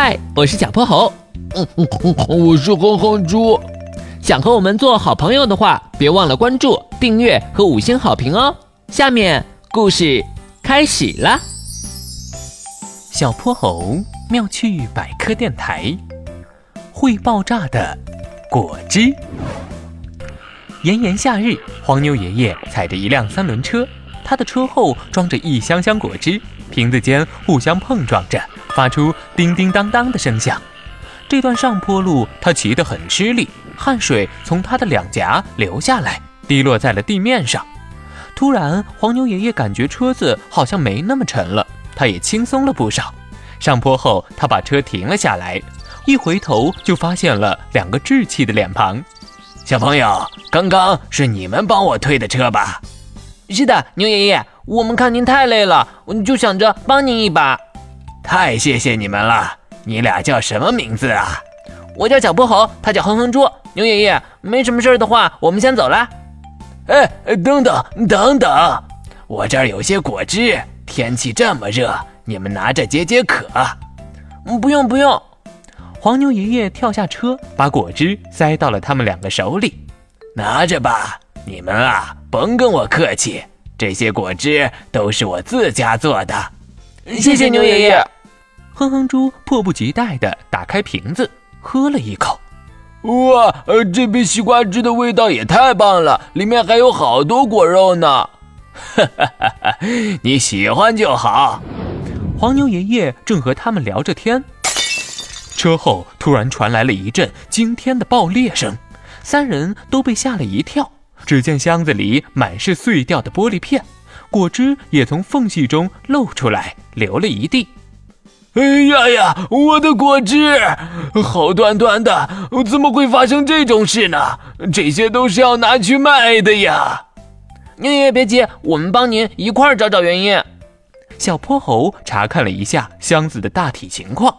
嗨，我是小泼猴。嗯嗯嗯，我是哼哼猪。想和我们做好朋友的话，别忘了关注、订阅和五星好评哦。下面故事开始了。小泼猴妙趣百科电台，会爆炸的果汁。炎炎夏日，黄牛爷爷踩着一辆三轮车，他的车后装着一箱箱果汁，瓶子间互相碰撞着，发出叮叮当当的声响。这段上坡路，他骑得很吃力。汗水从他的两颊流下来，滴落在了地面上。突然，黄牛爷爷感觉车子好像没那么沉了，他也轻松了不少。上坡后，他把车停了下来，一回头就发现了两个稚气的脸庞。小朋友，刚刚是你们帮我推的车吧？是的，牛爷爷，我们看您太累了，就想着帮您一把。太谢谢你们了。你俩叫什么名字啊？我叫小泼猴，他叫哼哼猪。牛爷爷，没什么事儿的话，我们先走了。哎，等等等等，我这儿有些果汁，天气这么热，你们拿着解解渴。不用不用，黄牛爷爷跳下车，把果汁塞到了他们两个手里，拿着吧。你们啊，甭跟我客气，这些果汁都是我自家做的。谢谢牛爷爷。哼哼猪迫不及待地打开瓶子，喝了一口。哇，呃，这杯西瓜汁的味道也太棒了，里面还有好多果肉呢。哈哈哈哈你喜欢就好。黄牛爷爷正和他们聊着天，车后突然传来了一阵惊天的爆裂声，三人都被吓了一跳。只见箱子里满是碎掉的玻璃片，果汁也从缝隙中漏出来，流了一地。哎呀呀！我的果汁，好端端的，怎么会发生这种事呢？这些都是要拿去卖的呀！牛爷爷别急，我们帮您一块儿找找原因。小泼猴查看了一下箱子的大体情况，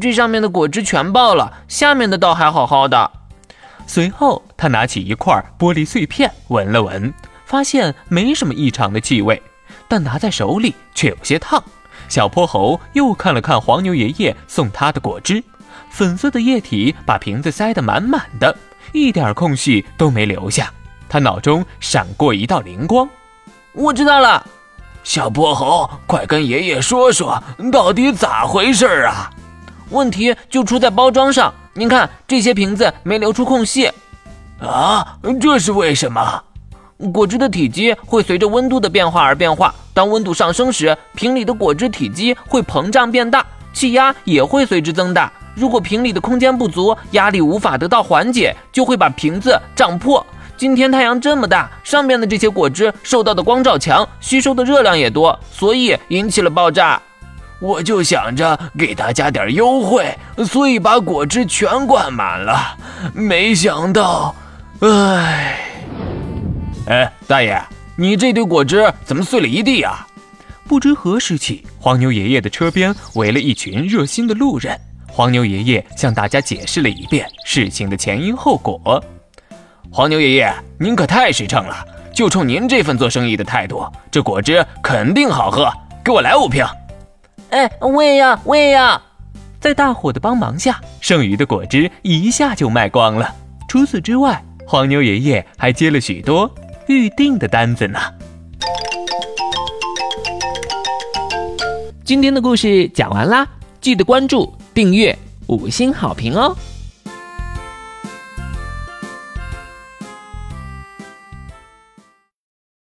这上面的果汁全爆了，下面的倒还好好的。随后他拿起一块玻璃碎片闻了闻，发现没什么异常的气味，但拿在手里却有些烫。小泼猴又看了看黄牛爷爷送他的果汁，粉色的液体把瓶子塞得满满的，一点空隙都没留下。他脑中闪过一道灵光，我知道了。小泼猴，快跟爷爷说说，到底咋回事啊？问题就出在包装上。您看，这些瓶子没留出空隙。啊，这是为什么？果汁的体积会随着温度的变化而变化。当温度上升时，瓶里的果汁体积会膨胀变大，气压也会随之增大。如果瓶里的空间不足，压力无法得到缓解，就会把瓶子胀破。今天太阳这么大，上面的这些果汁受到的光照强，吸收的热量也多，所以引起了爆炸。我就想着给大家点优惠，所以把果汁全灌满了，没想到，唉。哎，大爷，你这堆果汁怎么碎了一地啊？不知何时起，黄牛爷爷的车边围了一群热心的路人。黄牛爷爷向大家解释了一遍事情的前因后果。黄牛爷爷，您可太实诚了，就冲您这份做生意的态度，这果汁肯定好喝，给我来五瓶。哎，我也要，我也要。在大伙的帮忙下，剩余的果汁一下就卖光了。除此之外，黄牛爷爷还接了许多。预定的单子呢？今天的故事讲完啦，记得关注、订阅、五星好评哦！